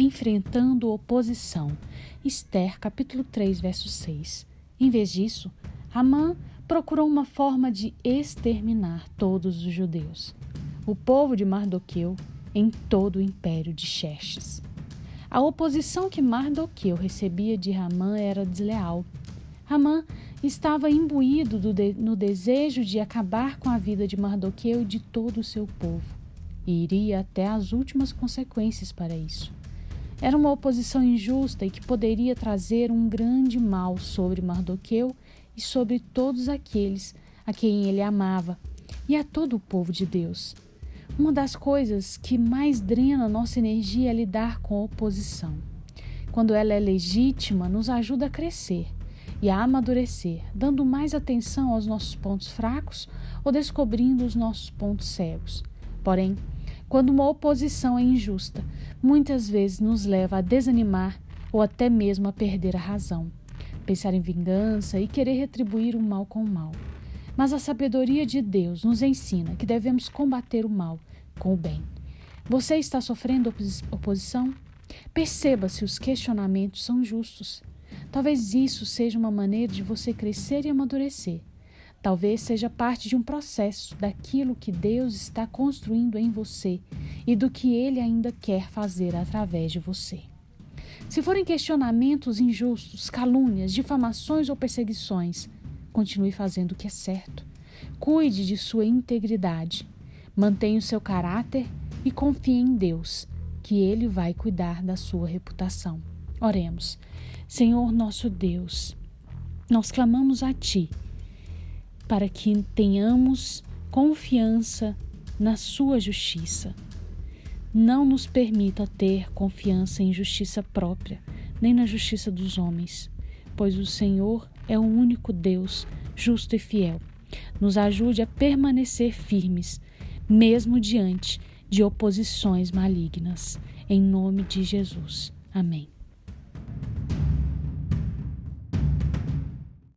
enfrentando oposição. Esther, capítulo 3, verso 6. Em vez disso, Amã procurou uma forma de exterminar todos os judeus, o povo de Mardoqueu, em todo o império de Xerxes. A oposição que Mardoqueu recebia de Ramã era desleal. Ramã estava imbuído de, no desejo de acabar com a vida de Mardoqueu e de todo o seu povo, e iria até as últimas consequências para isso. Era uma oposição injusta e que poderia trazer um grande mal sobre Mardoqueu e sobre todos aqueles a quem ele amava e a todo o povo de Deus. Uma das coisas que mais drena nossa energia é lidar com a oposição. Quando ela é legítima, nos ajuda a crescer e a amadurecer, dando mais atenção aos nossos pontos fracos ou descobrindo os nossos pontos cegos. Porém, quando uma oposição é injusta, muitas vezes nos leva a desanimar ou até mesmo a perder a razão pensar em vingança e querer retribuir o mal com o mal. Mas a sabedoria de Deus nos ensina que devemos combater o mal com o bem. Você está sofrendo oposição? Perceba se os questionamentos são justos. Talvez isso seja uma maneira de você crescer e amadurecer. Talvez seja parte de um processo daquilo que Deus está construindo em você e do que Ele ainda quer fazer através de você. Se forem questionamentos injustos, calúnias, difamações ou perseguições, continue fazendo o que é certo. Cuide de sua integridade. Mantenha o seu caráter e confie em Deus, que Ele vai cuidar da sua reputação. Oremos. Senhor nosso Deus, nós clamamos a Ti para que tenhamos confiança na Sua justiça não nos permita ter confiança em justiça própria, nem na justiça dos homens, pois o Senhor é o único Deus justo e fiel. Nos ajude a permanecer firmes, mesmo diante de oposições malignas. Em nome de Jesus. Amém.